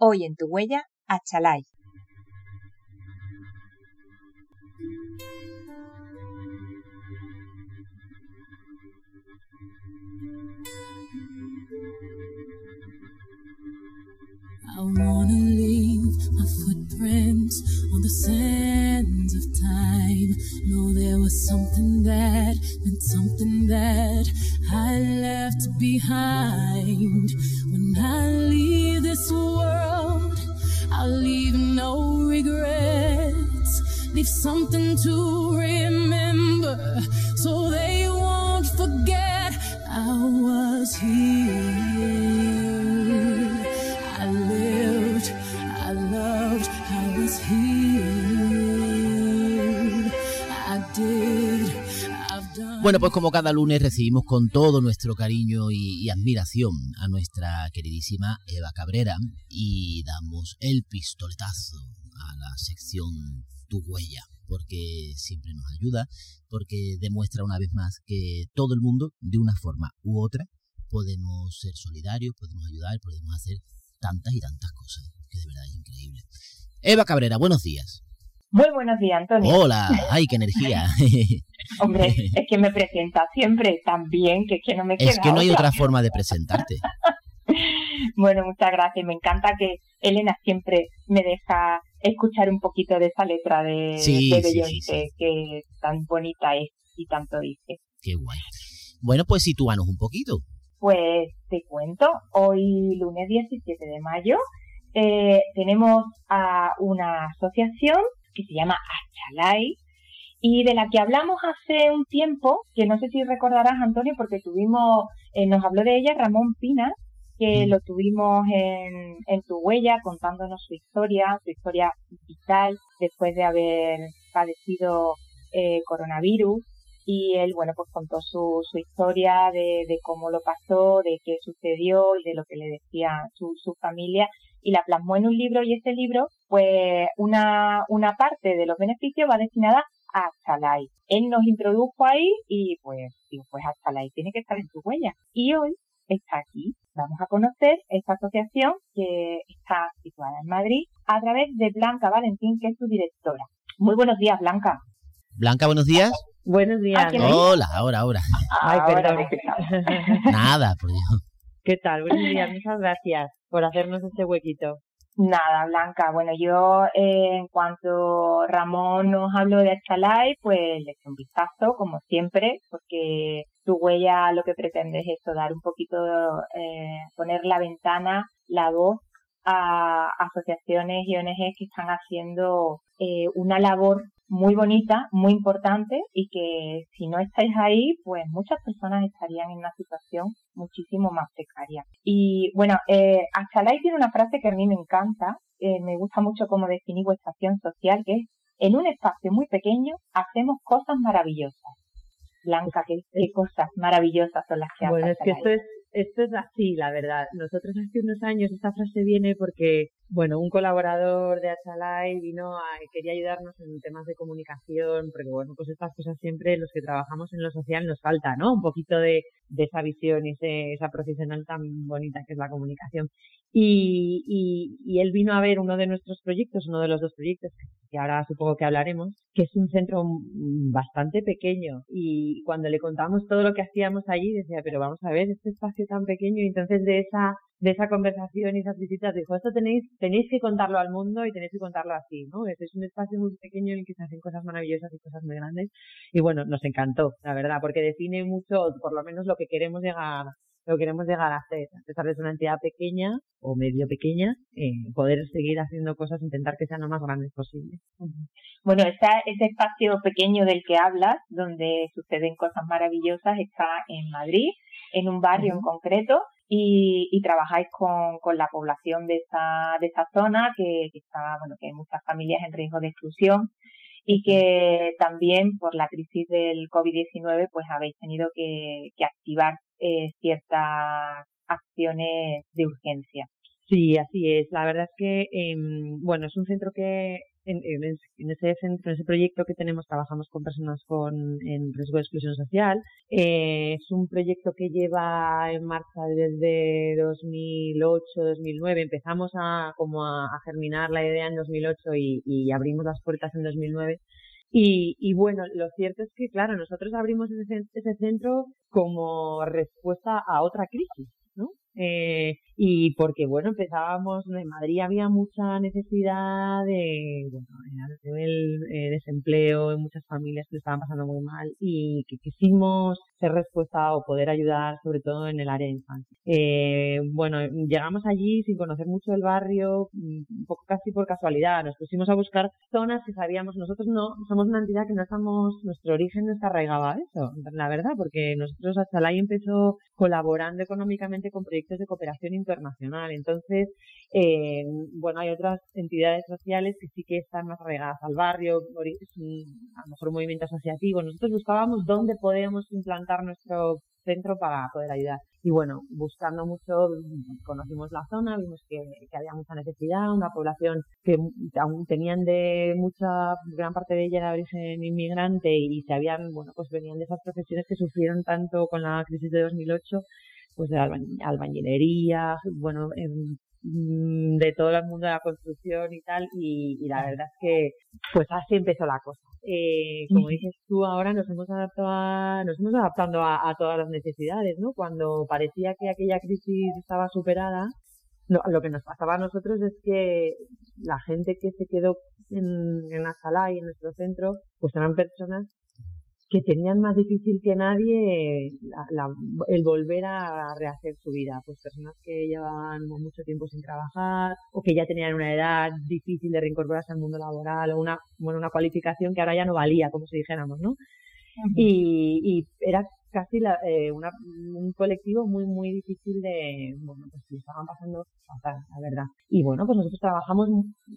Hoy en tu huella, Achalay. I wanna leave my footprints on the sands of Know there was something that meant something that I left behind. When I leave this world, I'll leave no regrets. Leave something to remember so they won't forget I was here. Bueno, pues como cada lunes recibimos con todo nuestro cariño y, admiración a nuestra queridísima Eva Cabrera y damos el pistoletazo a la sección Tu huella, porque siempre nos ayuda, porque demuestra una vez más que todo el mundo, de una forma u otra, podemos ser solidarios, podemos ayudar, podemos hacer tantas y tantas cosas, que de verdad es increíble. Eva Cabrera, buenos días. Muy buenos días, Antonio. Hola, ay, qué energía. Hombre, es que me presenta siempre tan bien que es que no me queda Es que no hay otra forma de presentarte. bueno, muchas gracias. Me encanta que Elena siempre me deja escuchar un poquito de esa letra de, sí, que tan bonita es y tanto dice. Qué guay. Bueno, pues sitúanos un poquito. Pues te cuento, hoy lunes 17 de mayo eh, tenemos a una asociación que se llama Achalay y de la que hablamos hace un tiempo, que no sé si recordarás, Antonio, porque tuvimos, eh, nos habló de ella Ramón Pina, que mm. lo tuvimos en, en tu huella contándonos su historia, su historia vital después de haber padecido eh, coronavirus y él, bueno, pues contó su, su historia de, de, cómo lo pasó, de qué sucedió y de lo que le decía su, su familia y la plasmó en un libro y ese libro, pues una, una parte de los beneficios va destinada a Chalai. Él nos introdujo ahí y pues, digo, pues Chalai tiene que estar en tu huella. Y hoy está aquí. Vamos a conocer esta asociación que está situada en Madrid a través de Blanca Valentín, que es su directora. Muy buenos días, Blanca. Blanca, buenos días. Buenos días. Ah, Hola, ahora, ahora. Ay, perdón. Nada, por Dios. ¿Qué tal? Buenos días, muchas gracias por hacernos este huequito. Nada, Blanca. Bueno, yo eh, en cuanto Ramón nos habló de Achalay, pues le eché un vistazo, como siempre, porque tu huella lo que pretende es eso, dar un poquito, eh, poner la ventana, la voz a asociaciones y ONGs que están haciendo eh, una labor muy bonita, muy importante y que si no estáis ahí, pues muchas personas estarían en una situación muchísimo más precaria. Y bueno, eh, Achalay tiene una frase que a mí me encanta, eh, me gusta mucho cómo definir vuestra acción social, que es en un espacio muy pequeño hacemos cosas maravillosas. Blanca, ¿qué, cosas maravillosas son las que hace Bueno, es que esto es, esto es así, la verdad. Nosotros hace unos años, esta frase viene porque bueno, un colaborador de Achalay vino a, quería ayudarnos en temas de comunicación, porque bueno, pues estas cosas siempre los que trabajamos en lo social nos falta, ¿no? Un poquito de, de esa visión y esa profesional tan bonita que es la comunicación. Y, y, y, él vino a ver uno de nuestros proyectos, uno de los dos proyectos que ahora supongo que hablaremos, que es un centro bastante pequeño. Y cuando le contamos todo lo que hacíamos allí, decía, pero vamos a ver, este espacio tan pequeño, y entonces de esa de esa conversación y esas visitas dijo, esto tenéis, tenéis que contarlo al mundo y tenéis que contarlo así, ¿no? Este es un espacio muy pequeño en el que se hacen cosas maravillosas y cosas muy grandes. Y bueno, nos encantó, la verdad, porque define mucho, por lo menos lo que queremos llegar, lo que queremos llegar a hacer. A pesar de ser una entidad pequeña o medio pequeña, eh, poder seguir haciendo cosas, intentar que sean lo más grandes posible. Bueno, esa, ese espacio pequeño del que hablas, donde suceden cosas maravillosas, está en Madrid, en un barrio en concreto, y, y trabajáis con, con, la población de esa, de esa zona que, que está, bueno, que hay muchas familias en riesgo de exclusión y que también por la crisis del COVID-19 pues habéis tenido que, que activar eh, ciertas acciones de urgencia. Sí, así es. La verdad es que, eh, bueno, es un centro que en, ese centro, en ese proyecto que tenemos, trabajamos con personas con en riesgo de exclusión social. Eh, es un proyecto que lleva en marcha desde 2008-2009. Empezamos a como a, germinar la idea en 2008 y, y abrimos las puertas en 2009. Y, y, bueno, lo cierto es que, claro, nosotros abrimos ese, ese centro como respuesta a otra crisis, ¿no? Eh, y porque, bueno, empezábamos, en Madrid había mucha necesidad de, bueno, a nivel eh, desempleo en muchas familias que estaban pasando muy mal y que quisimos ser respuesta o poder ayudar, sobre todo en el área de infancia. Eh, bueno, llegamos allí sin conocer mucho el barrio, un poco casi por casualidad. Nos pusimos a buscar zonas que sabíamos, nosotros no, somos una entidad que no estamos, nuestro origen no está arraigado a eso, la verdad, porque nosotros Achalay empezó colaborando económicamente con proyectos de cooperación internacional. Entonces, eh, bueno, hay otras entidades sociales que sí que están más arraigadas al barrio, a lo mejor un movimiento asociativo. Nosotros buscábamos dónde podemos implantar nuestro centro para poder ayudar. Y bueno, buscando mucho, conocimos la zona, vimos que, había mucha necesidad, una población que aún tenían de mucha, gran parte de ella de origen inmigrante y se habían, bueno, pues venían de esas profesiones que sufrieron tanto con la crisis de 2008 pues de albañilería, bueno, mm, de todo el mundo de la construcción y tal, y, la verdad es que pues así empezó la cosa. Eh, como dices tú, ahora nos hemos adaptado nos hemos adaptando a, todas las necesidades, ¿no? Cuando parecía que aquella crisis estaba superada, lo que nos pasaba a nosotros es que la gente que se quedó en, en la sala y en nuestro centro, pues eran personas que tenían más difícil que nadie el volver a rehacer su vida. Pues personas que llevaban mucho tiempo sin trabajar o que ya tenían una edad difícil de reincorporarse al mundo laboral o una, bueno, una cualificación que ahora ya no valía, como si dijéramos, ¿no? y, y era casi la, eh, una, un colectivo muy, muy difícil de, bueno, pues que estaban pasando fatal, la verdad. Y bueno, pues nosotros trabajamos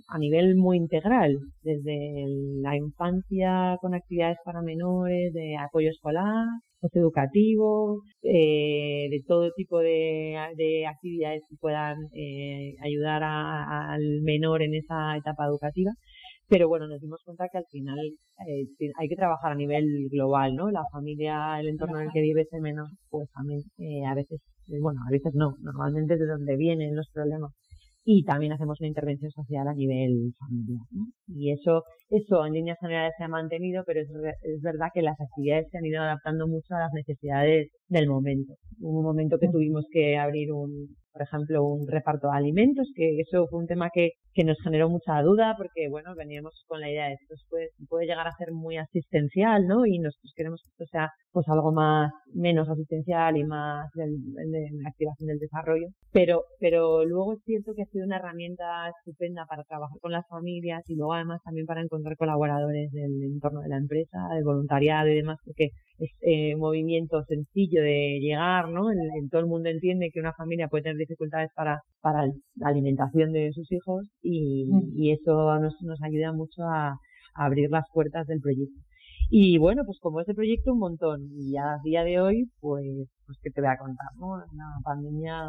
a nivel muy integral, desde la infancia con actividades para menores, de apoyo escolar, educativo, eh, de todo tipo de, de, actividades que puedan eh, ayudar al menor en esa etapa educativa. Pero bueno, nos dimos cuenta que al final eh, hay que trabajar a nivel global, ¿no? La familia, el entorno en el que vive ese menor, pues también eh, a veces, bueno, a veces no, normalmente es de donde vienen los problemas. Y también hacemos una intervención social a nivel familiar, ¿no? Y eso, eso en líneas generales se ha mantenido, pero es, es verdad que las actividades se han ido adaptando mucho a las necesidades del momento. Hubo un momento que tuvimos que abrir un, por ejemplo, un reparto de alimentos, que eso fue un tema que, que nos generó mucha duda porque, bueno, veníamos con la idea de esto puede, puede llegar a ser muy asistencial, ¿no? Y nosotros queremos que esto sea pues algo más, menos asistencial y más de, de, activación del desarrollo. Pero, pero luego es cierto que ha sido una herramienta estupenda para trabajar con las familias y luego además también para encontrar colaboradores del entorno de la empresa, del voluntariado y demás, porque es eh, movimiento sencillo de llegar, ¿no? En, todo el mundo entiende que una familia puede tener dificultades para, para la alimentación de sus hijos y, mm. y eso nos, nos ayuda mucho a, abrir las puertas del proyecto. Y bueno, pues como ese proyecto un montón. Y a día de hoy, pues, pues que te voy a contar, ¿no? La pandemia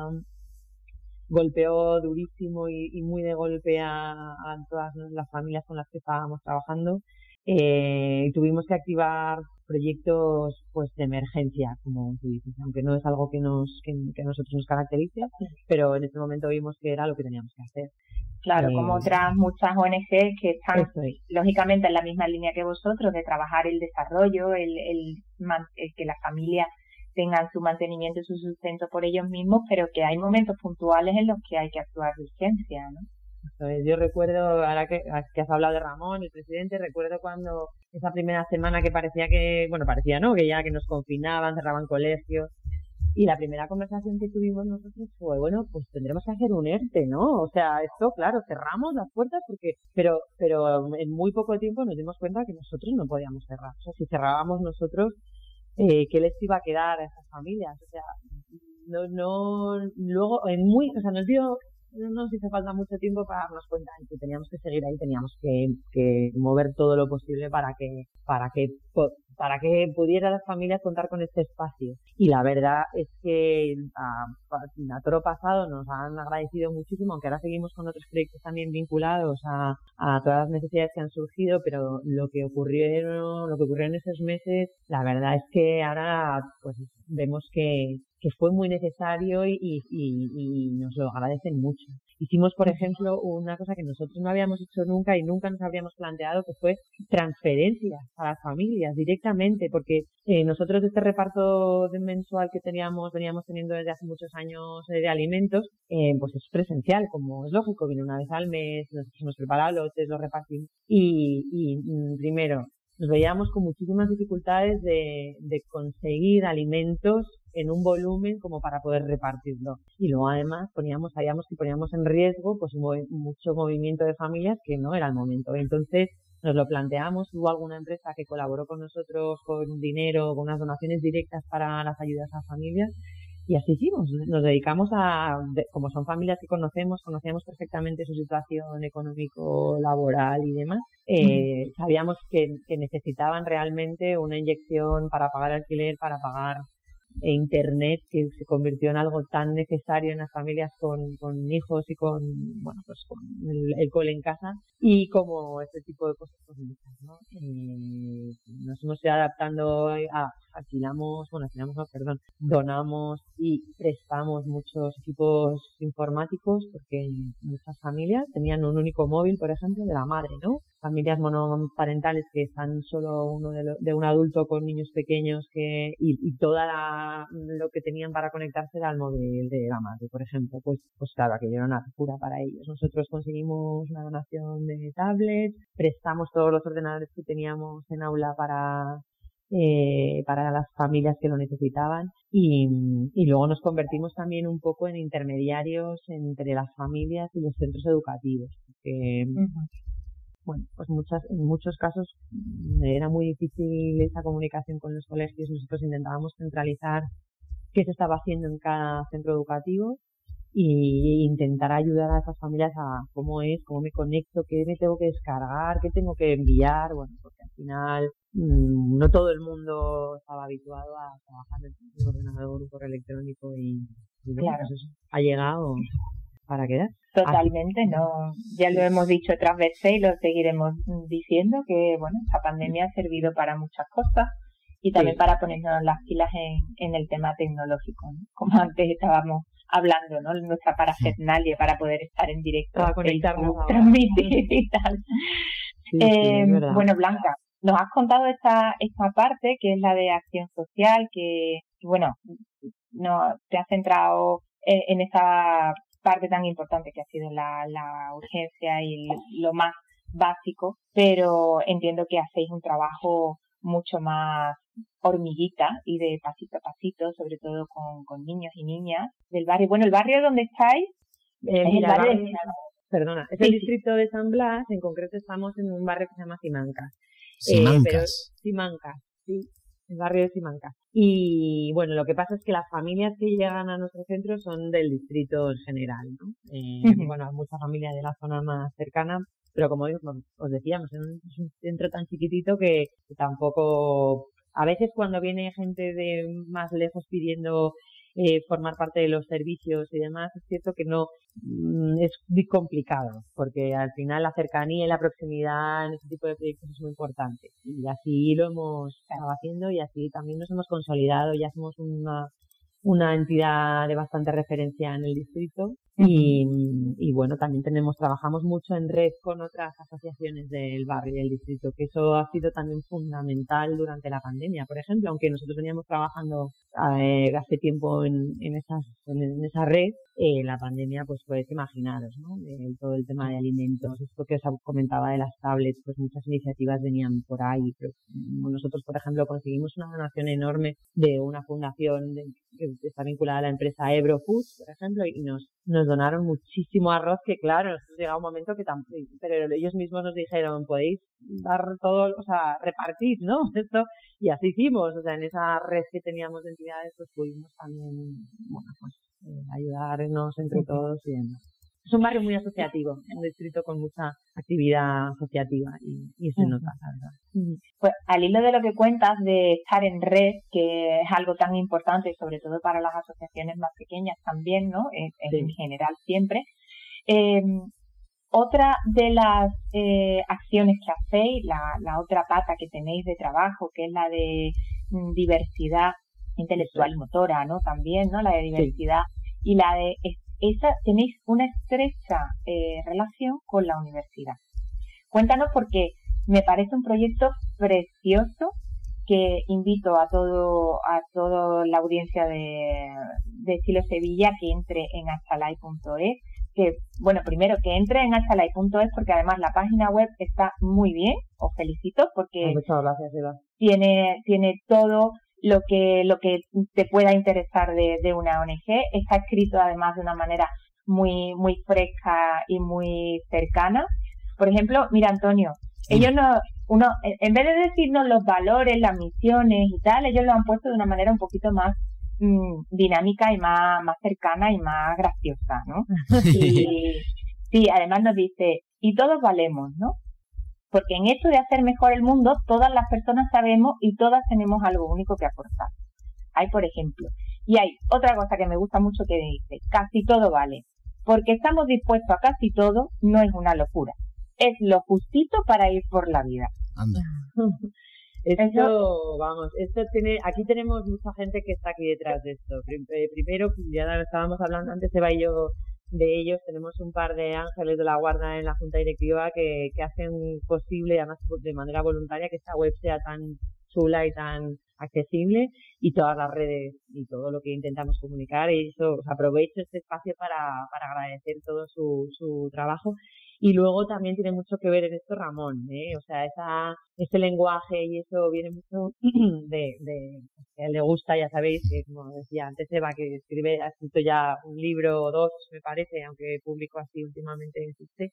golpeó durísimo y, y muy de golpe a, a, todas las familias con las que estábamos trabajando. Eh, tuvimos que activar proyectos pues de emergencia, como tú dices, aunque no es algo que nos que, a nosotros nos caracterice, pero en este momento vimos que era lo que teníamos que hacer. Claro, como eh, otras muchas ONG que están lógicamente en la misma línea que vosotros de trabajar el desarrollo, el, el, que las familias tengan su mantenimiento y su sustento por ellos mismos, pero que hay momentos puntuales en los que hay que actuar de urgencia, ¿no? Yo recuerdo, ahora que, que, has hablado de Ramón, el presidente, recuerdo cuando esa primera semana que parecía que, bueno, parecía no, que ya que nos confinaban, cerraban colegios. Y la primera conversación que tuvimos nosotros fue, bueno, pues tendremos que hacer un ERTE, ¿no? O sea, esto, claro, cerramos las puertas porque, pero, pero en muy poco tiempo nos dimos cuenta que nosotros no podíamos cerrar. O sea, si cerrábamos nosotros, eh, ¿qué les iba a quedar a esas familias? O sea, no, no, luego, en muy, o sea, nos dio no nos hizo falta mucho tiempo para darnos cuenta de que teníamos que seguir ahí, teníamos que, que mover todo lo posible para que, para que para que pudiera las familias contar con este espacio. Y la verdad es que a, a, toro pasado nos han agradecido muchísimo, aunque ahora seguimos con otros proyectos también vinculados a, a todas las necesidades que han surgido, pero lo que ocurrieron, lo que ocurrió en esos meses, la verdad es que ahora pues vemos que, que fue muy necesario y, y, y, nos lo agradecen mucho. Hicimos, por ejemplo, una cosa que nosotros no habíamos hecho nunca y nunca nos habríamos planteado, que fue transferencias a las familias directamente, porque eh, nosotros este reparto de mensual que teníamos, veníamos teniendo desde hace muchos años eh, de alimentos, eh, pues es presencial, como es lógico, viene una vez al mes, nos hemos preparado lotes, los repartimos. Y, y mm, primero, nos veíamos con muchísimas dificultades de, de conseguir alimentos en un volumen como para poder repartirlo. Y luego además poníamos, sabíamos que poníamos en riesgo pues mucho movimiento de familias que no era el momento. Entonces nos lo planteamos, hubo alguna empresa que colaboró con nosotros con dinero, con unas donaciones directas para las ayudas a familias y así hicimos. Nos dedicamos a, como son familias que conocemos, conocíamos perfectamente su situación económico, laboral y demás. Eh, sabíamos que, que necesitaban realmente una inyección para pagar alquiler, para pagar e Internet que se convirtió en algo tan necesario en las familias con, con hijos y con, bueno, pues con el, cole en casa y como este tipo de cosas pues, ¿no? Eh, nos hemos ido adaptando a, alquilamos, bueno, alquilamos, perdón, donamos y prestamos muchos equipos informáticos porque muchas familias tenían un único móvil, por ejemplo, de la madre, ¿no? Familias monoparentales que están solo uno de, de un adulto con niños pequeños que y, y toda la, lo que tenían para conectarse era el móvil de la madre, por ejemplo. Pues, pues claro, aquello era una locura para ellos. Nosotros conseguimos una donación de tablets, prestamos todos los ordenadores que teníamos en aula para eh, para las familias que lo necesitaban y, luego nos convertimos también un poco en intermediarios entre las familias y los centros educativos. Porque, Bueno, pues muchas, en muchos casos mm, era muy difícil esa comunicación con los colegios. Nosotros intentábamos centralizar qué se estaba haciendo en cada centro educativo y intentar ayudar a esas familias a cómo es, cómo me conecto, qué me tengo que descargar, qué tengo que enviar, bueno, porque al final mmm, no todo el mundo estaba habituado a trabajar en un ordenador, un correo electrónico y, y claro. pues eso ha llegado para quedar. Totalmente, no, ya lo hemos dicho otras veces y lo seguiremos diciendo que bueno, esta pandemia ha servido para muchas cosas y también sí. para ponernos las pilas en, en el tema tecnológico, ¿no? como antes estábamos hablando, ¿no? Nuestra parafernalia para poder estar en directo, para conectarnos, transmitir y tal. Sí, eh, sí, bueno, Blanca, nos has contado esta, esta parte que es la de acción social, que, bueno, no, te has centrado en, en esa parte tan importante que ha sido la, la urgencia y lo más básico, pero entiendo que hacéis un trabajo mucho más hormiguita y de pasito a pasito, sobre todo con, con niños y niñas del barrio. Bueno, el barrio donde estáis eh, es mira, el barrio de... Perdona, es sí, el distrito de San Blas, en concreto estamos en un barrio que se llama Simancas. Simancas. Eh, pero, Simancas, sí, el barrio de Simancas. Y bueno, lo que pasa es que las familias que llegan a nuestro centro son del distrito en general, ¿no? Eh, uh -huh. Bueno, hay muchas familias de la zona más cercana, pero como os decíamos, es un centro tan chiquitito que tampoco a veces cuando viene gente de más lejos pidiendo eh, formar parte de los servicios y demás, es cierto que no mm, es muy complicado, porque al final la cercanía y la proximidad en este tipo de proyectos es muy importante. Y así lo hemos estado haciendo y así también nos hemos consolidado, ya somos una, una entidad de bastante referencia en el distrito y, y, bueno, también tenemos, trabajamos mucho en red con otras asociaciones del barrio y del distrito, que eso ha sido también fundamental durante la pandemia, por ejemplo, aunque nosotros veníamos trabajando eh, hace tiempo en, en, esas, en, en esa red, eh, la pandemia, pues podéis imaginaros, ¿no? Eh, todo el tema de alimentos, esto que os comentaba de las tablets, pues muchas iniciativas venían por ahí. Pero nosotros, por ejemplo, conseguimos una donación enorme de una fundación de, que está vinculada a la empresa Ebro Foods, por ejemplo, y nos, nos donaron muchísimo arroz que, claro, nos llega un momento que tampoco, pero ellos mismos nos dijeron, podéis dar todo, o sea, repartir, ¿no? Esto, y así hicimos, o sea, en esa red que teníamos de entidades, pues pudimos también, bueno, pues eh, ayudarnos entre todos y demás. Es un barrio muy asociativo, un distrito con mucha actividad asociativa y, y se nota, la verdad. Pues al hilo de lo que cuentas de estar en red, que es algo tan importante, sobre todo para las asociaciones más pequeñas también, ¿no? En, general siempre. Eh, otra de las eh, acciones que hacéis, la, la, otra pata que tenéis de trabajo, que es la de mm, diversidad intelectual y motora, ¿no? También, ¿no? La de diversidad y la de esa tenéis una estrecha eh, relación con la universidad. Cuéntanos porque me parece un proyecto precioso que invito a todo a toda la audiencia de, de Estilo Sevilla que entre en achalai.es que, bueno, primero que entre en achalai.es porque además la página web está muy bien, os felicito porque Muchas gracias, Eva. tiene, tiene todo lo que, lo que te pueda interesar de, de una ONG. Está escrito además de una manera muy, muy fresca y muy cercana. Por ejemplo, mira Antonio, ellos no, uno, en vez de decirnos los valores, las misiones y tal, ellos lo han puesto de una manera un poquito más Mm, dinámica y más, más cercana y más graciosa, ¿no? Y sí, además nos dice, y todos valemos, ¿no? Porque en esto de hacer mejor el mundo, todas las personas sabemos y todas tenemos algo único que aportar. Hay, por ejemplo, y hay otra cosa que me gusta mucho que dice, casi todo vale. Porque estamos dispuestos a casi todo, no es una locura. Es lo justito para ir por la vida. Anda. Esto, vamos, esto tiene, aquí tenemos mucha gente que está aquí detrás de esto. Eh, primero, ya estábamos hablando antes, Eva y yo, de ellos, tenemos un par de ángeles de la guarda en la junta directiva que, que hacen posible, además de manera voluntaria, que esta web sea tan chula y tan accesible y todas las redes y todo lo que intentamos comunicar. Y eso aprovecho este espacio para, para agradecer todo su, su trabajo y luego también tiene mucho que ver en esto Ramón, ¿eh? o sea, esa, ese lenguaje y eso viene mucho de, de que a él le gusta, ya sabéis, que como decía antes Eva, que escribe, ha escrito ya un libro o dos, me parece, aunque público así últimamente existe,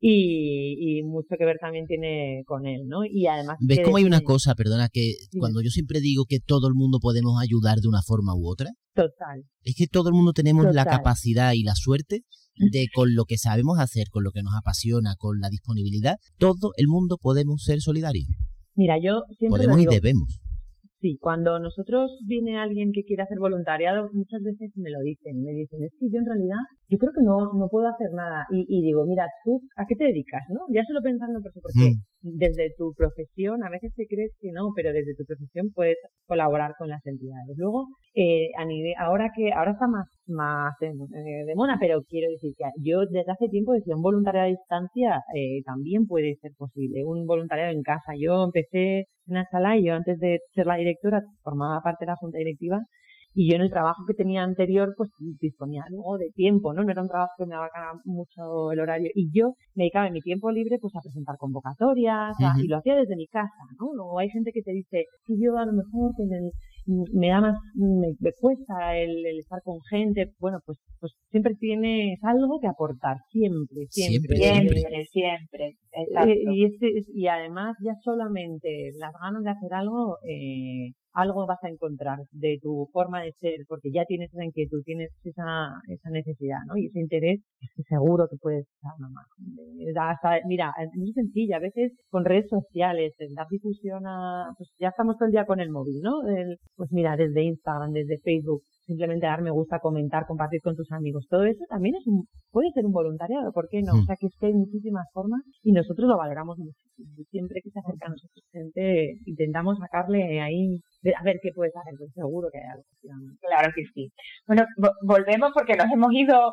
y, y, mucho que ver también tiene con él, ¿no? Y además... ¿Ves cómo hay una cosa, perdona, que cuando yo siempre digo que todo el mundo podemos ayudar de una forma u otra? Total. Es que todo el mundo tenemos la capacidad y la suerte de con lo que sabemos hacer, con lo que nos apasiona, con la disponibilidad, todo el mundo podemos ser solidarios. Mira, yo siempre podemos y debemos. Sí, cuando nosotros viene alguien que quiere hacer voluntariado, muchas veces me lo dicen, me dicen, es que yo en realidad, yo creo que no, no puedo hacer nada. Y, y digo, mira, tú, ¿a qué te dedicas? ¿no? Ya solo pensando por mm. Desde tu profesión, a veces te crees que no, pero desde tu profesión puedes colaborar con las entidades. Luego, eh, a nivel, ahora que, ahora está más, más eh, de, mona, pero quiero decir que yo desde hace tiempo decía, un voluntariado a distancia eh, también puede ser posible, un voluntariado en casa. Yo empecé en sala y yo antes de ser la directora formaba parte de la junta directiva y yo en el trabajo que tenía anterior pues disponía luego de tiempo, ¿no? No era un trabajo que me abarcara mucho el horario y yo me dedicaba en mi tiempo libre pues a presentar convocatorias y lo hacía desde mi casa, ¿no? Luego hay gente que te dice, si yo a lo mejor el me da más, me, cuesta el, estar con gente, bueno, pues, pues siempre tienes algo que aportar, siempre, siempre, siempre, siempre. Eh, y, este, y además ya solamente las ganas de hacer algo, eh, algo vas a encontrar de tu forma de ser, porque ya tienes esa inquietud, tienes esa, esa necesidad, ¿no? Y ese interés, es que seguro que puedes dar una mano. mira, es muy sencilla, a veces con redes sociales, dar difusión a, pues ya estamos todo el día con el móvil, ¿no? pues mira, desde Instagram, desde Facebook, simplemente dar me gusta, comentar, compartir con tus amigos. Todo eso también es un, puede ser un voluntariado, ¿por qué no? O sea, que es que hay muchísimas formas y nosotros lo valoramos muchísimo. Siempre que se acerca a nosotros gente, intentamos sacarle ahí, a ver qué puedes hacer, pues seguro que hay algo. Claro que sí. Bueno, volvemos porque nos hemos ido,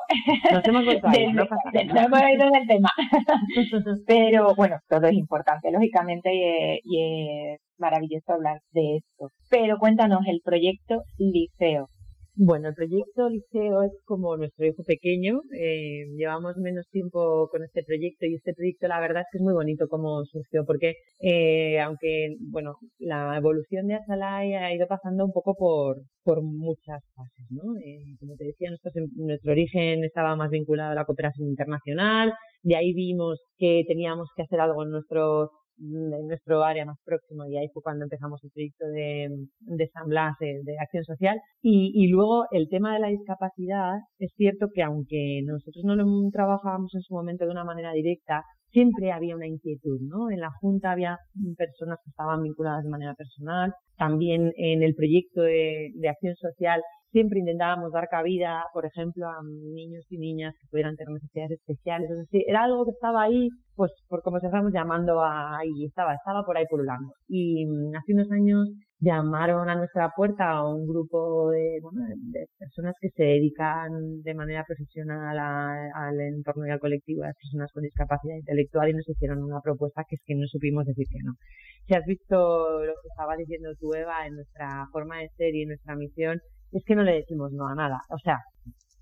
nos hemos, del, no nos hemos ido del tema. Pero bueno, todo es importante, lógicamente, y, y es maravilloso hablar de esto. Pero cuéntanos el proyecto Liceo. Bueno, el proyecto Liceo es como nuestro hijo pequeño. Eh, llevamos menos tiempo con este proyecto y este proyecto la verdad es que es muy bonito como surgió porque eh, aunque, bueno, la evolución de Asalai ha ido pasando un poco por, por muchas fases, ¿no? Eh, como te decía, nuestro, nuestro origen estaba más vinculado a la cooperación internacional, de ahí vimos que teníamos que hacer algo en nuestro en nuestro área más próximo y ahí fue cuando empezamos el proyecto de, de San Blas, de, acción social. Y, y, luego el tema de la discapacidad, es cierto que aunque nosotros no lo trabajábamos en su momento de una manera directa, siempre había una inquietud, ¿no? En la Junta había personas que estaban vinculadas de manera personal, también en el proyecto de, de acción social siempre intentábamos dar cabida, por ejemplo, a niños y niñas que pudieran tener necesidades especiales. Es decir, era algo que estaba ahí, pues por como se estamos llamando ahí, estaba, estaba por ahí pululando. Y mm, hace unos años llamaron a nuestra puerta a un grupo de, bueno, de personas que se dedican de manera profesional al entorno y al colectivo de las personas con discapacidad intelectual y nos hicieron una propuesta que es que no supimos decir que no. Si has visto lo que estaba diciendo tú, Eva, en nuestra forma de ser y en nuestra misión, es que no le decimos no a nada. O sea,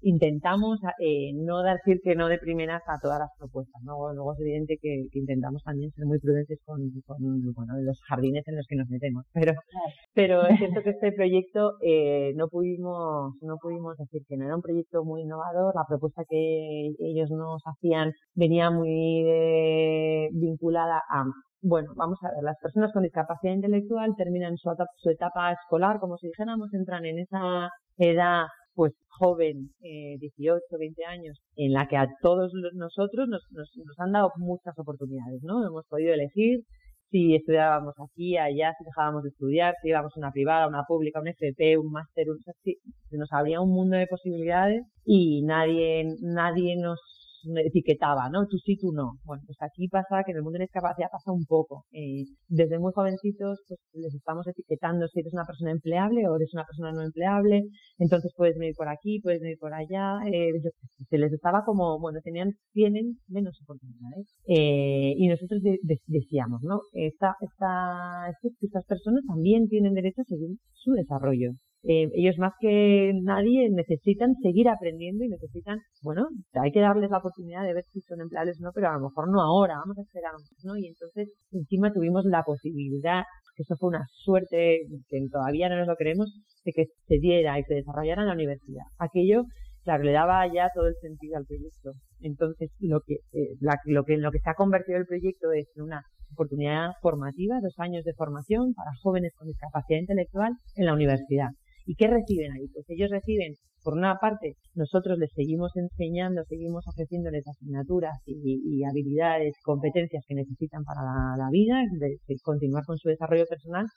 intentamos eh, no decir que no de primeras a todas las propuestas. ¿no? Luego es evidente que, intentamos también ser muy prudentes con, bueno, los jardines en los que nos metemos. Pero, pero es cierto que este proyecto eh, no pudimos no pudimos decir que no. Era un proyecto muy innovador. La propuesta que ellos nos hacían venía muy eh, vinculada a bueno, vamos a ver, las personas con discapacidad intelectual terminan su etapa, su etapa escolar, como si dijéramos, entran en esa edad pues joven, eh, 18, 20 años, en la que a todos nosotros nos, nos, nos, han dado muchas oportunidades, ¿no? Hemos podido elegir si estudiábamos aquí, allá, si dejábamos de estudiar, si íbamos a una privada, una pública, un FP, un máster, un, se nos abría un mundo de posibilidades y nadie, nadie nos etiquetaba, ¿no? Tú sí, tú no. Bueno, pues aquí pasa que en el mundo de la discapacidad pasa un poco. Eh, desde muy jovencitos, pues les estamos etiquetando si eres una persona empleable o eres una persona no empleable, entonces puedes venir por aquí, puedes venir por allá. Eh, se les estaba como, bueno, tenían, tienen menos oportunidades. Eh, y nosotros decíamos, ¿no? Esta, esta, estas personas también tienen derecho a seguir su desarrollo. Eh, ellos más que nadie necesitan seguir aprendiendo y necesitan, bueno, hay que darles la oportunidad de ver si son empleables o no, pero a lo mejor no ahora, vamos a esperar ¿no? Y entonces encima tuvimos la posibilidad, que eso fue una suerte que todavía no nos lo creemos, de que se diera y se desarrollara en la universidad. Aquello, claro, le daba ya todo el sentido al proyecto. Entonces, lo que, eh, lo que, lo que se ha convertido el proyecto es una oportunidad formativa, dos años de formación para jóvenes con discapacidad intelectual en la universidad. ¿Y qué reciben ahí? Pues ellos reciben, por una parte, nosotros les seguimos enseñando, seguimos ofreciéndoles asignaturas y, habilidades, competencias que necesitan para la, vida, de, continuar con su desarrollo personal,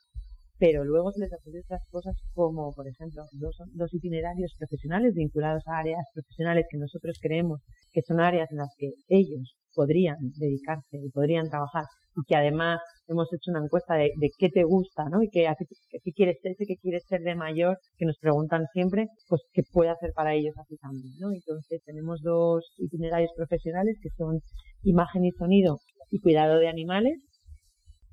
pero luego se les ofrece otras cosas como, por ejemplo, dos, dos, itinerarios profesionales vinculados a áreas profesionales que nosotros creemos que son áreas en las que ellos podrían dedicarse y podrían trabajar y que además hemos hecho una encuesta de, qué te gusta, ¿no? Y qué, qué, quieres ser, qué quieres ser de mayor, que nos preguntan siempre, pues qué puede hacer para ellos así también, ¿no? Entonces tenemos dos itinerarios profesionales que son imagen y sonido y cuidado de animales,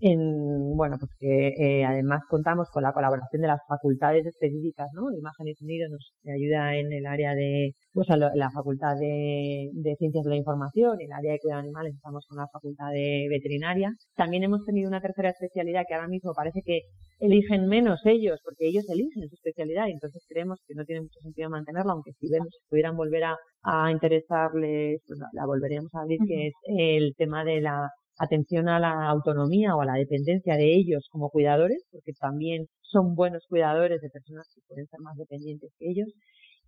en, bueno, pues que eh, además contamos con la colaboración de las facultades específicas, ¿no? Imagen y sonido nos ayuda en el área de, pues la, la facultad de, de, ciencias de la información, en el área de cuidado de animales estamos con la facultad de veterinaria. También hemos tenido una tercera especialidad que ahora mismo parece que eligen menos ellos, porque ellos eligen su especialidad y entonces creemos que no tiene mucho sentido mantenerla, aunque si vemos, si pudieran volver a, a interesarles, pues la, la volveríamos a abrir, que es el tema de la atención a la autonomía o a la dependencia de ellos como cuidadores, porque también son buenos cuidadores de personas que pueden ser más dependientes que ellos.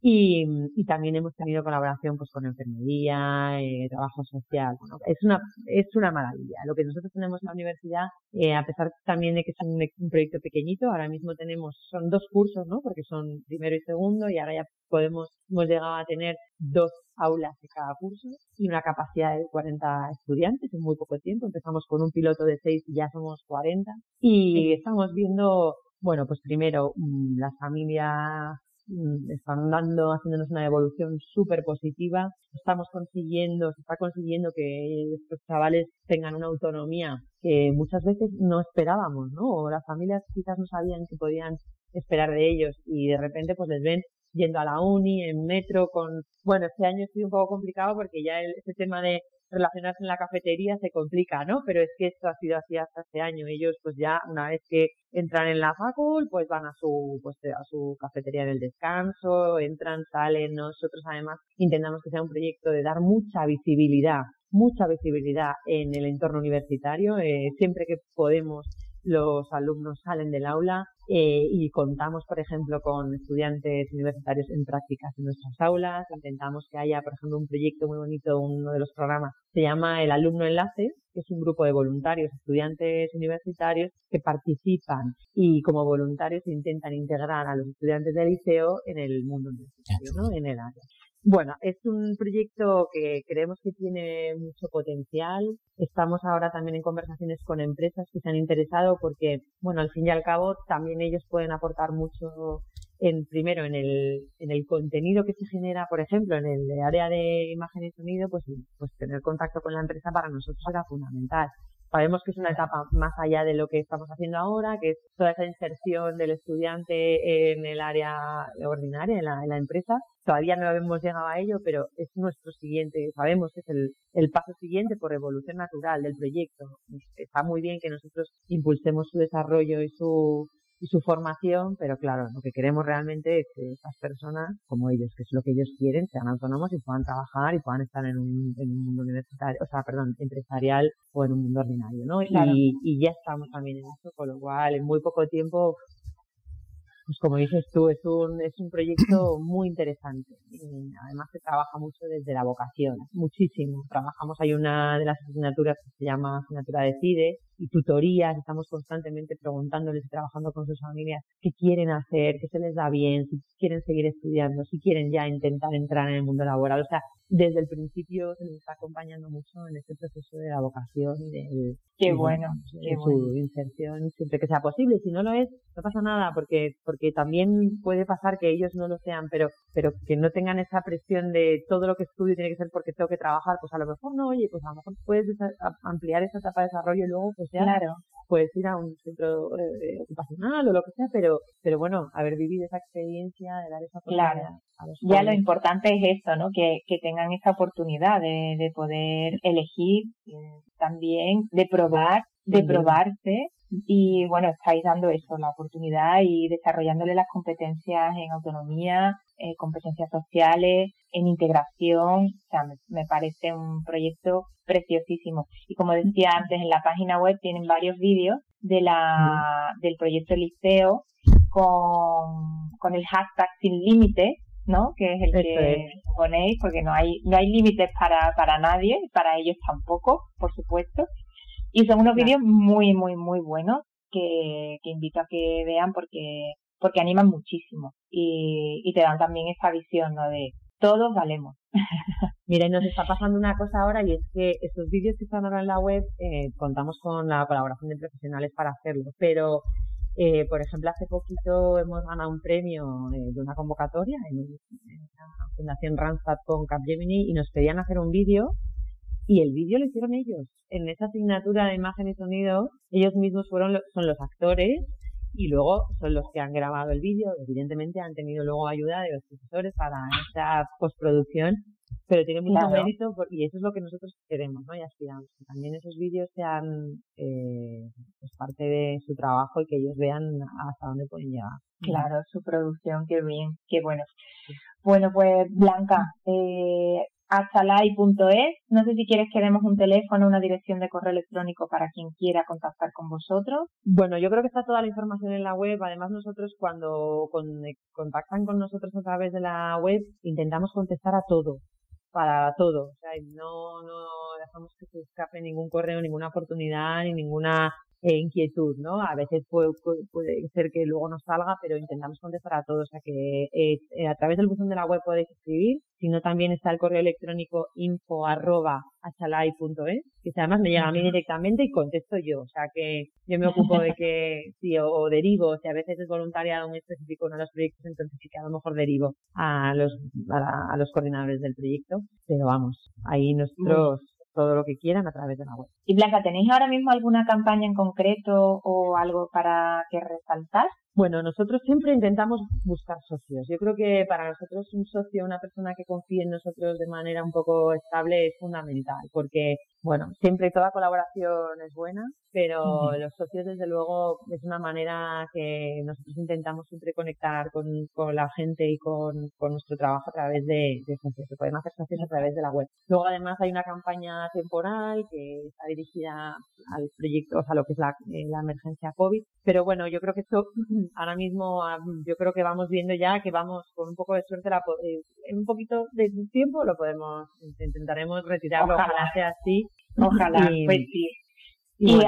Y, y también hemos tenido colaboración pues con enfermería, eh, trabajo social. Bueno, es una es una maravilla. Lo que nosotros tenemos en la universidad, eh, a pesar también de que es un, un, proyecto pequeñito, ahora mismo tenemos son dos cursos, ¿no? Porque son primero y segundo y ahora ya podemos hemos llegado a tener dos aulas de cada curso y una capacidad de 40 estudiantes en muy poco tiempo. Empezamos con un piloto de 6 y ya somos 40 y estamos viendo bueno, pues primero mm, las familias Mm, están dando, haciéndonos una evolución súper positiva. Estamos consiguiendo, se está consiguiendo que estos chavales tengan una autonomía que muchas veces no esperábamos, ¿no? O las familias quizás no sabían que podían esperar de ellos y de repente pues les ven yendo a la uni, en metro, con, bueno, este año ha sido un poco complicado porque ya el, este tema de relacionarse en la cafetería se complica, ¿no? Pero es que esto ha sido así hasta este año. Ellos, pues ya una vez que entran en la facul, pues van a su, pues a su cafetería en el descanso, entran, salen. Nosotros además intentamos que sea un proyecto de dar mucha visibilidad mucha visibilidad en el entorno universitario. Eh, siempre que podemos los alumnos salen del aula eh, y contamos, por ejemplo, con estudiantes universitarios en prácticas en nuestras aulas. Intentamos que haya, por ejemplo, un proyecto muy bonito, uno de los programas se llama el Alumno Enlaces, que es un grupo de voluntarios, estudiantes universitarios que participan y como voluntarios intentan integrar a los estudiantes del liceo en el mundo universitario, ¿no? en el área. Bueno, es un proyecto que creemos que tiene mucho potencial. Estamos ahora también en conversaciones con empresas que se han interesado porque, bueno, al fin y al cabo también ellos pueden aportar mucho en, primero en el, en el contenido que se genera, por ejemplo, en el área de imagen y sonido, pues, pues tener contacto con la empresa para nosotros era fundamental. Sabemos que es una etapa más allá de lo que estamos haciendo ahora, que es toda esa inserción del estudiante en el área ordinaria, en la, empresa. Todavía no hemos llegado a ello, pero es nuestro siguiente, sabemos que es el, el paso siguiente por evolución natural del proyecto. Está muy bien que nosotros impulsemos su desarrollo y su, y su formación, pero claro, lo que queremos realmente es que estas personas, como ellos, que es lo que ellos quieren, sean autónomos y puedan trabajar y puedan estar en un, en un mundo universitario, o sea, perdón, empresarial o en un mundo ordinario, ¿no? Y, y ya estamos también en eso, con lo cual en muy poco tiempo pues como dices tú, es un, es un proyecto muy interesante. además se trabaja mucho desde la vocación, muchísimo. Trabajamos, hay una de las asignaturas que se llama asignatura de CIDE, y tutorías, estamos constantemente preguntándoles y trabajando con sus familias qué quieren hacer, qué se les da bien, si quieren seguir estudiando, si quieren ya intentar entrar en el mundo laboral. O sea, desde el principio se nos está acompañando mucho en este proceso de la vocación y de, qué bueno, su inserción siempre que sea posible. Si no lo es, no pasa nada, porque, porque también puede pasar que ellos no lo sean, pero, pero que no tengan esa presión de todo lo que estudio tiene que ser porque tengo que trabajar, pues a lo mejor no, oye, pues a lo mejor puedes ampliar esa etapa de desarrollo y luego pues claro. puedes ir a un centro eh, ocupacional o lo que sea, pero, pero bueno, haber vivido esa experiencia, de dar esa oportunidad claro. a los Ya lo importante es esto, ¿no? Que, que tengan esa oportunidad de, de poder elegir eh, también, de probar, de probarse y bueno, estáis dando eso, la oportunidad y desarrollándole las competencias en autonomía, eh, competencias sociales, en integración. O sea, me, parece un proyecto preciosísimo. Y como decía antes, en la página web tienen varios vídeos de la, del proyecto Liceo con, con el hashtag sin límite, ¿no? Que es el que ponéis, porque no hay, no hay límites para, para nadie, para ellos tampoco, por supuesto. Y son unos vídeos muy, muy, muy buenos que, que invito a que vean porque, porque animan muchísimo y, te dan también esa visión, ¿no? De todos valemos. Mira, y nos está pasando una cosa ahora y es que estos vídeos que están ahora en la web eh, contamos con la colaboración de profesionales para hacerlo, pero eh, por ejemplo, hace poquito hemos ganado un premio eh, de una convocatoria en, la Fundación Randstad con Capgemini y nos pedían hacer un vídeo y el vídeo lo hicieron ellos. En esa asignatura de imagen y sonido, ellos mismos fueron son los actores y luego son los que han grabado el vídeo. Evidentemente han tenido luego ayuda de los profesores para esta postproducción, pero tiene mucho mérito y eso es lo que nosotros queremos ¿no? y aspiramos. Que también esos vídeos sean eh, pues parte de su trabajo y que ellos vean hasta dónde pueden llegar. Claro, su producción, qué bien, qué bueno. Bueno, pues Blanca, eh, achalai.es. No sé si quieres que demos un teléfono, una dirección de correo electrónico para quien quiera contactar con vosotros. Bueno, yo creo que está toda la información en la web. Además, nosotros cuando contactan con nosotros a través de la web, intentamos contestar a todo, para todo. O sea, no, no dejamos que se escape ningún correo, ninguna oportunidad, ni ninguna eh, inquietud, ¿no? A veces puede, puede, ser que luego nos salga, pero intentamos contestar a todos. O sea que eh, eh, a través del buzón de la web podéis escribir, sino también está el correo electrónico info arroba achalai.es, que además me llega a mí directamente y contesto yo. O sea que yo me ocupo de que, sí, o, derivo, si a veces es voluntariado muy específico uno de los proyectos, entonces sí que a lo mejor derivo a los, a, a los coordinadores del proyecto. Pero vamos, ahí nosotros todo lo que quieran a través de la web. Y Blanca, ¿tenéis ahora mismo alguna campaña en concreto o algo para que resaltar? Bueno, nosotros siempre intentamos buscar socios. Yo creo que para nosotros un socio, una persona que confíe en nosotros de manera un poco estable es fundamental, porque, bueno, siempre toda colaboración es buena, pero los socios, desde luego, es una manera que nosotros intentamos siempre conectar con, con la gente y con, con, nuestro trabajo a través de, de, socios. Se pueden hacer socios a través de la web. Luego, además, hay una campaña temporal que está dirigida al proyecto, o sea, lo que es la, eh, la emergencia COVID. Pero bueno, yo creo que esto ahora mismo, yo creo que vamos viendo ya que vamos con un poco de suerte, la, eh, en un poquito de tiempo lo podemos, intentaremos retirarlo, ojalá, sea así. Ojalá, pues sí. Y,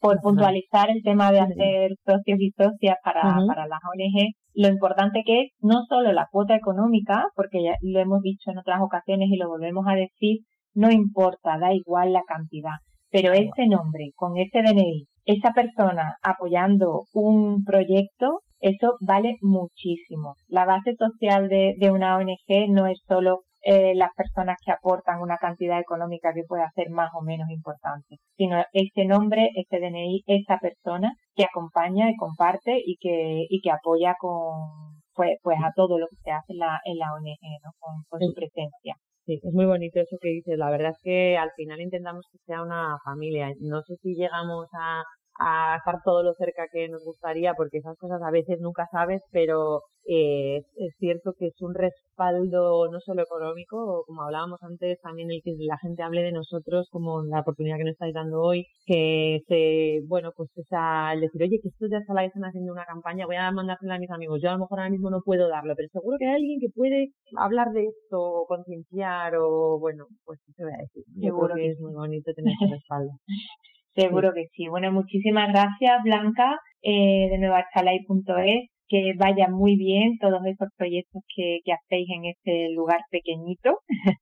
por puntualizar el tema de hacer socios y socias para, para las ONG, lo importante que es no solo la cuota económica, porque ya lo hemos dicho en otras ocasiones y lo volvemos a decir, no importa, da igual la cantidad, pero ese nombre, con ese DNI, esa persona apoyando un proyecto, eso vale muchísimo. La base social de, de una ONG no es solo eh, las personas que aportan una cantidad económica que pueda ser más o menos importante, sino ese nombre, ese DNI, esa persona que acompaña y comparte y que, y que apoya con, pues, pues a todo lo que se hace en la, en la ONG, ¿no? Con, su presencia. Sí, es muy bonito eso que dices. La verdad es que al final intentamos que sea una familia. No sé si llegamos a, a estar todo lo cerca que nos gustaría, porque esas cosas a veces nunca sabes, pero eh, es cierto que es un respaldo no solo económico, como hablábamos antes, también el que la gente hable de nosotros como la oportunidad que nos estáis dando hoy, que se, bueno, pues esa, el decir, oye, que estos ya están haciendo una campaña, voy a mandársela a mis amigos, yo a lo mejor ahora mismo no puedo darlo, pero seguro que hay alguien que puede hablar de esto, o concienciar, o bueno, pues se voy a decir. Seguro que, es muy bonito tener ese respaldo. Seguro que sí. Bueno, muchísimas gracias, Blanca, eh, de nuevachalai.es. Que vaya muy bien todos esos proyectos que, que hacéis en este lugar pequeñito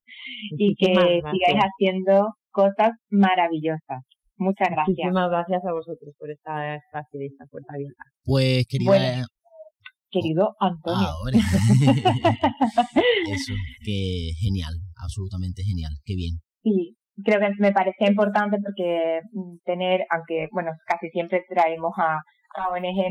y que sigáis haciendo cosas maravillosas. Muchas gracias. Muchísimas gracias a vosotros por esta espacio y esta puerta abierta. Pues, querida. querido Antonio. Ahora. Eso, que genial, absolutamente genial, qué bien. Sí, creo que me parecía importante porque mm, tener, aunque bueno, casi siempre traemos a, a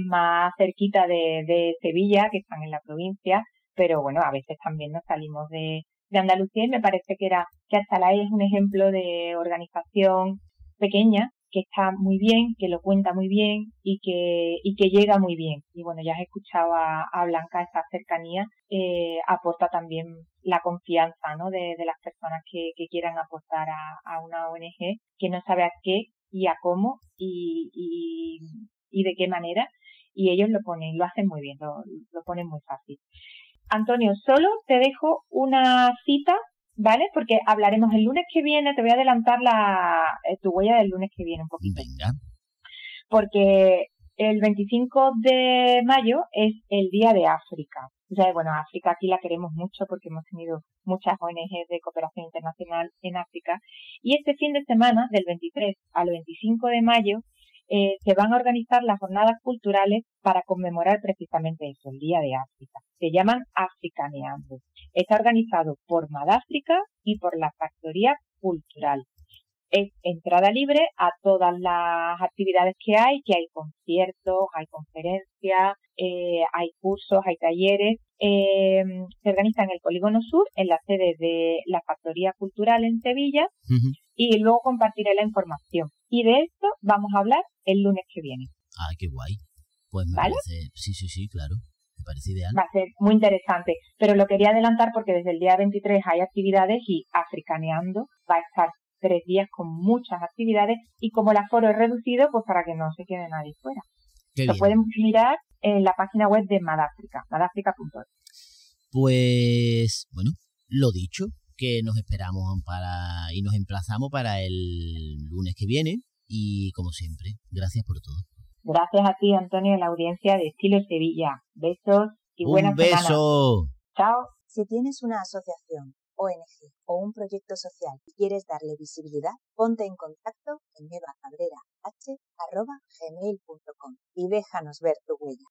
más cerquita de, de Sevilla, que están en la provincia, pero bueno, a veces también nos salimos de, de Andalucía y me parece que era que Atalay es un ejemplo de organización pequeña que está muy bien, que lo cuenta muy bien y que, y que llega muy bien. Y bueno, ya has escuchado a, a Blanca esa cercanía, eh, aporta también la confianza ¿no? de, de las personas que, que quieran aportar a, a, una ONG que no sabe a qué y a cómo y, y, y de qué manera. Y ellos lo ponen, lo hacen muy bien, lo, lo ponen muy fácil. Antonio, solo te dejo una cita ¿vale? Porque hablaremos el lunes que viene, te voy a adelantar la, eh, tu huella del lunes que viene un poquito. Venga. Porque el 25 de mayo es el Día de África. O sea, bueno, África aquí la queremos mucho porque hemos tenido muchas ONGs de cooperación internacional en África. Y este fin de semana, del 23 al 25 de mayo, eh, se van a organizar las jornadas culturales para conmemorar precisamente eso, el Día de África. Se llaman Africaneando. Está organizado por Madáfrica y por la Factoría Cultural. Es entrada libre a todas las actividades que hay, que hay conciertos, hay conferencias, eh, hay cursos, hay talleres. Eh, se organiza en el Polígono Sur, en la sede de la Factoría Cultural en Sevilla, y luego compartiré la información. Y de esto vamos a hablar el lunes que viene. Ah, qué guay. Pues me parece, sí, sí, sí, claro. Me parece ideal. Va a ser muy interesante. Pero lo quería adelantar porque desde el día 23 hay actividades y Africaneando va a estar tres días con muchas actividades y como el aforo es reducido, pues para que no se quede nadie fuera. lo pueden mirar en la página web de Madáfrica, madáfrica.org. Pues, bueno, lo dicho, que nos esperamos para y nos emplazamos para el lunes que viene y como siempre, gracias por todo. Gracias a ti, Antonio, y la audiencia de Estilo Sevilla. Besos y buenas Un beso. Chao. Si tienes una asociación, ONG o un proyecto social y quieres darle visibilidad, ponte en contacto en evacabrerah.gmail.com y déjanos ver tu huella.